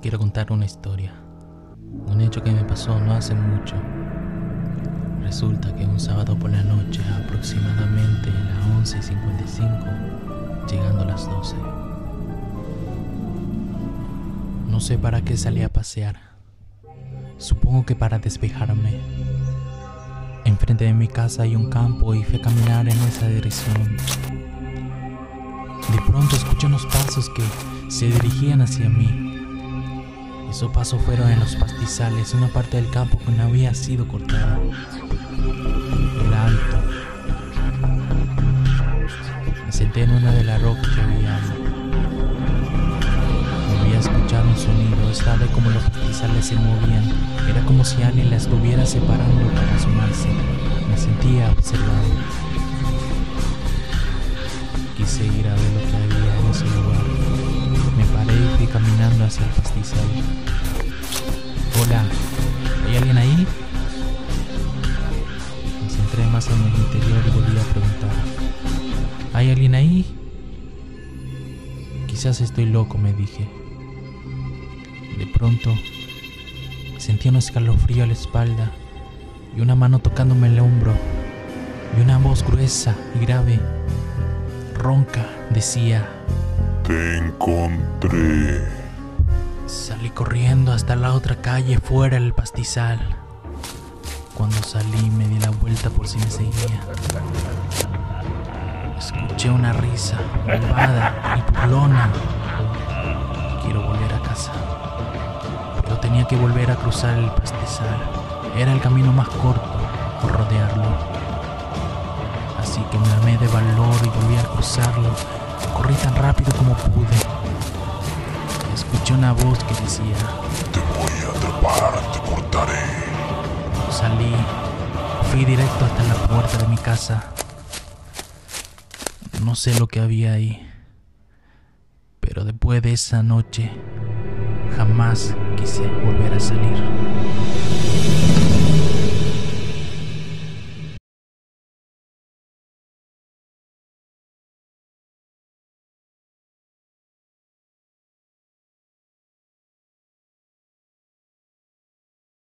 quiero contar una historia. Un hecho que me pasó no hace mucho. Resulta que un sábado por la noche, aproximadamente a las 11.55, llegando a las 12. No sé para qué salí a pasear. Supongo que para despejarme. Enfrente de mi casa hay un campo y fui a caminar en esa dirección. De pronto escuché unos pasos que se dirigían hacia mí. Esos pasos fueron en los pastizales, una parte del campo que no había sido cortada. Era alto. Me senté en una de las rocas que había. Volví escuchar un sonido, esta vez como los pastizales se movían. Era como si alguien la estuviera separando para asomarse. Me sentía observado. Quise ir a ver lo que había en ese lugar. Paré y fui caminando hacia el pastizal. Hola, ¿hay alguien ahí? Me centré más en el interior y volví a preguntar. ¿Hay alguien ahí? Quizás estoy loco, me dije. De pronto, sentí un escalofrío a la espalda y una mano tocándome el hombro y una voz gruesa y grave, ronca, decía, Te encontré. Salí corriendo hasta la otra calle fuera del pastizal. Cuando salí me di la vuelta por si me seguía. Escuché una risa malvada y burlona. Quiero volver a casa. Pero tenía que volver a cruzar el pastizal. Era el camino más corto por rodearlo. Así que me armé de valor y volví a cruzarlo. Corrí tan rápido como pude. Escuché una voz que decía, Te voy a atrapar, te cortaré. salí, fui directo hasta la puerta de mi casa. No sé lo que había ahí, pero después de esa noche jamás quise volver a salir.